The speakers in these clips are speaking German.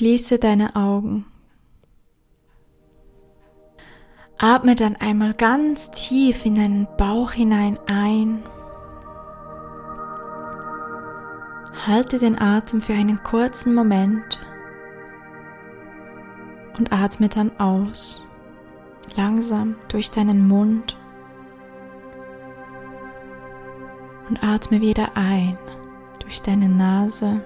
Schließe deine Augen. Atme dann einmal ganz tief in deinen Bauch hinein ein. Halte den Atem für einen kurzen Moment und atme dann aus, langsam durch deinen Mund und atme wieder ein durch deine Nase.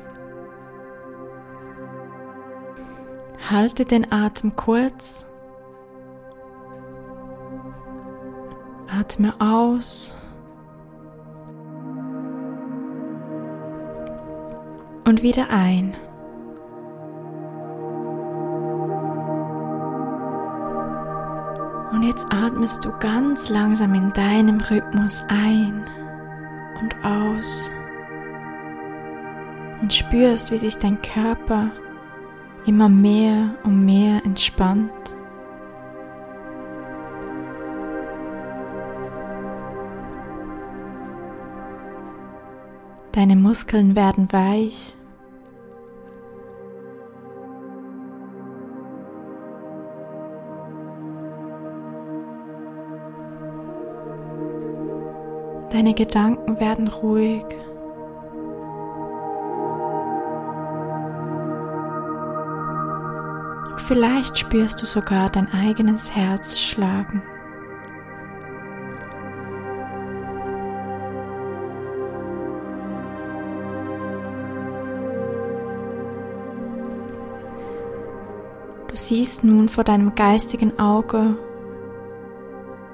Halte den Atem kurz. Atme aus. Und wieder ein. Und jetzt atmest du ganz langsam in deinem Rhythmus ein und aus und spürst, wie sich dein Körper immer mehr und mehr entspannt. Deine Muskeln werden weich. Deine Gedanken werden ruhig. Vielleicht spürst du sogar dein eigenes Herz schlagen. Du siehst nun vor deinem geistigen Auge,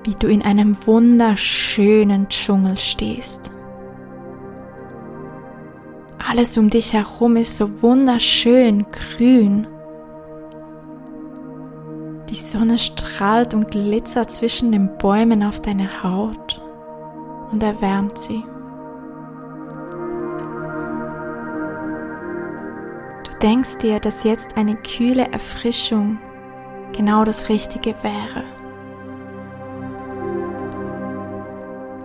wie du in einem wunderschönen Dschungel stehst. Alles um dich herum ist so wunderschön grün die Sonne strahlt und glitzert zwischen den Bäumen auf deine Haut und erwärmt sie. Du denkst dir, dass jetzt eine kühle Erfrischung genau das Richtige wäre.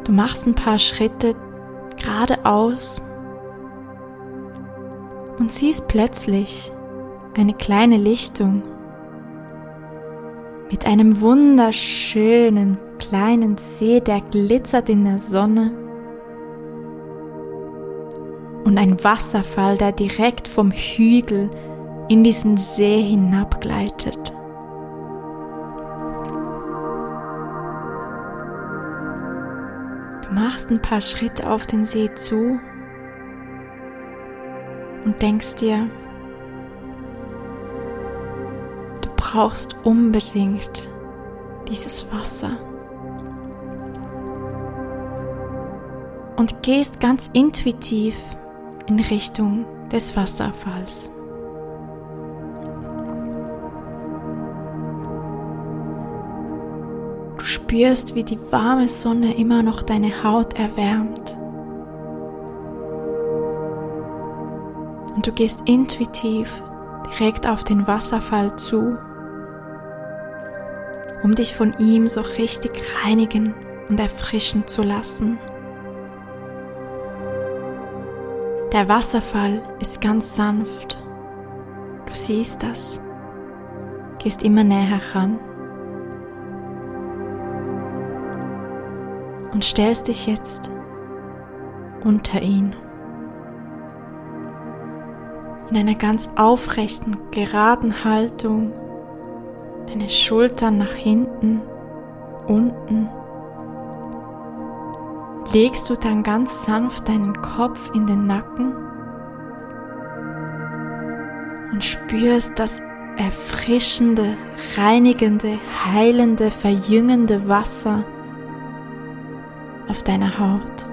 Du machst ein paar Schritte geradeaus und siehst plötzlich eine kleine Lichtung mit einem wunderschönen kleinen See, der glitzert in der Sonne und ein Wasserfall, der direkt vom Hügel in diesen See hinabgleitet. Du machst ein paar Schritte auf den See zu und denkst dir, brauchst unbedingt dieses Wasser. Und gehst ganz intuitiv in Richtung des Wasserfalls. Du spürst, wie die warme Sonne immer noch deine Haut erwärmt. Und du gehst intuitiv direkt auf den Wasserfall zu um dich von ihm so richtig reinigen und erfrischen zu lassen. Der Wasserfall ist ganz sanft. Du siehst das. Gehst immer näher ran. Und stellst dich jetzt unter ihn. In einer ganz aufrechten, geraden Haltung deine Schultern nach hinten, unten. Legst du dann ganz sanft deinen Kopf in den Nacken und spürst das erfrischende, reinigende, heilende, verjüngende Wasser auf deiner Haut,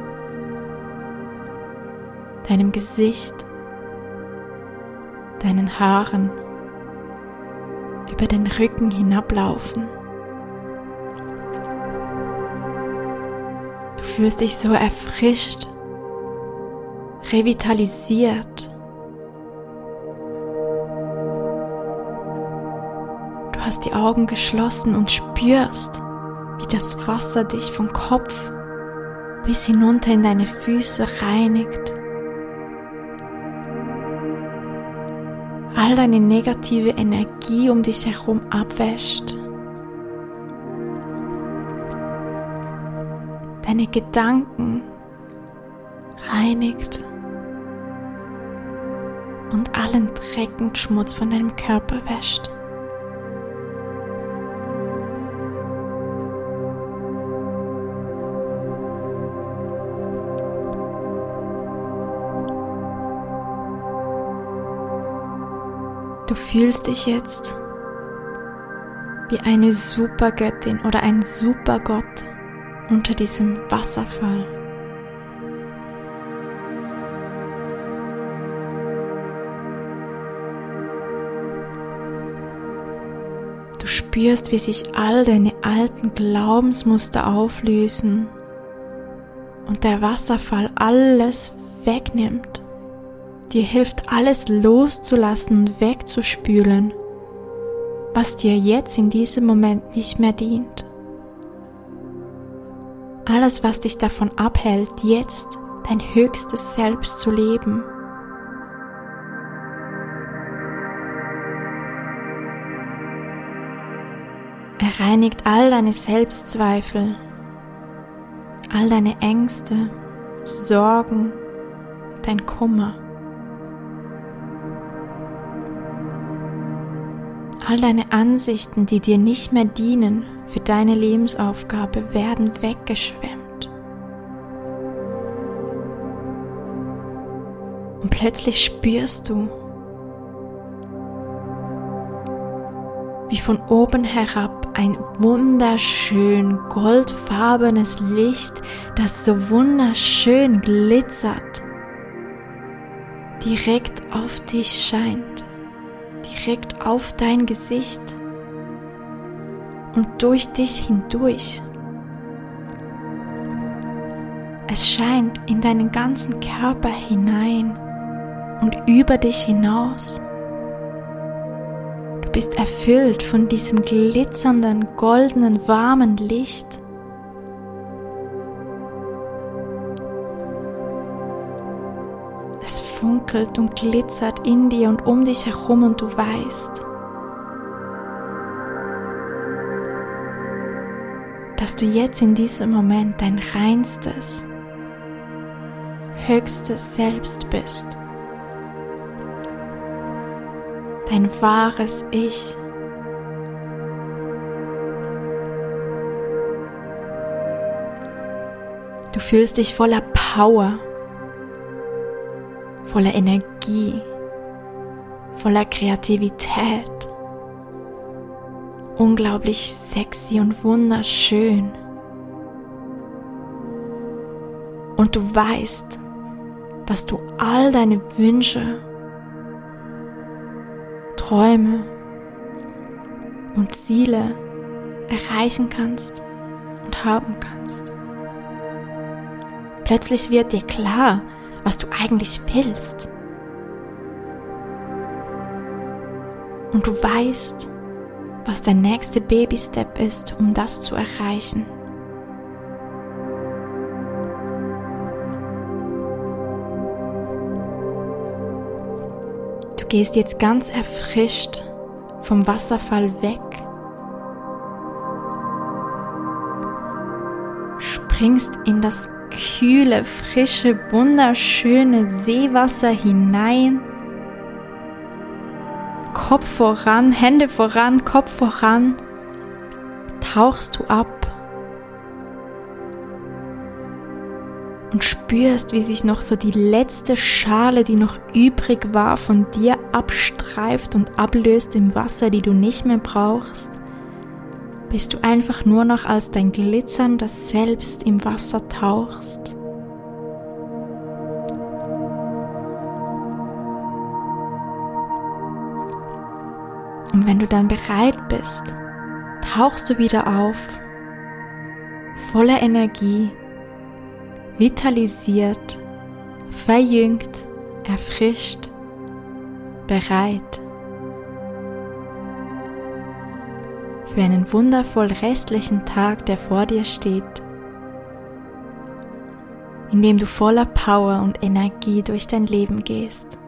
deinem Gesicht, deinen Haaren über den Rücken hinablaufen. Du fühlst dich so erfrischt, revitalisiert. Du hast die Augen geschlossen und spürst, wie das Wasser dich vom Kopf bis hinunter in deine Füße reinigt. All deine negative Energie um dich herum abwäscht. Deine Gedanken reinigt und allen Dreck Schmutz von deinem Körper wäscht. Du fühlst dich jetzt wie eine Supergöttin oder ein Supergott unter diesem Wasserfall. Du spürst, wie sich all deine alten Glaubensmuster auflösen und der Wasserfall alles wegnimmt dir hilft alles loszulassen und wegzuspülen, was dir jetzt in diesem Moment nicht mehr dient. Alles, was dich davon abhält, jetzt dein höchstes Selbst zu leben. Er reinigt all deine Selbstzweifel, all deine Ängste, Sorgen, dein Kummer. All deine Ansichten, die dir nicht mehr dienen für deine Lebensaufgabe, werden weggeschwemmt. Und plötzlich spürst du, wie von oben herab ein wunderschön goldfarbenes Licht, das so wunderschön glitzert, direkt auf dich scheint direkt auf dein Gesicht und durch dich hindurch. Es scheint in deinen ganzen Körper hinein und über dich hinaus. Du bist erfüllt von diesem glitzernden, goldenen, warmen Licht. Funkelt und glitzert in dir und um dich herum und du weißt, dass du jetzt in diesem Moment dein reinstes, höchstes Selbst bist. Dein wahres Ich. Du fühlst dich voller Power voller Energie, voller Kreativität, unglaublich sexy und wunderschön. Und du weißt, dass du all deine Wünsche, Träume und Ziele erreichen kannst und haben kannst. Plötzlich wird dir klar, was du eigentlich willst. Und du weißt, was der nächste Baby-Step ist, um das zu erreichen. Du gehst jetzt ganz erfrischt vom Wasserfall weg, springst in das kühle, frische, wunderschöne Seewasser hinein. Kopf voran, Hände voran, Kopf voran. Tauchst du ab und spürst, wie sich noch so die letzte Schale, die noch übrig war, von dir abstreift und ablöst im Wasser, die du nicht mehr brauchst bis du einfach nur noch als dein glitzerndes Selbst im Wasser tauchst. Und wenn du dann bereit bist, tauchst du wieder auf, voller Energie, vitalisiert, verjüngt, erfrischt, bereit für einen wundervoll restlichen Tag, der vor dir steht, in dem du voller Power und Energie durch dein Leben gehst.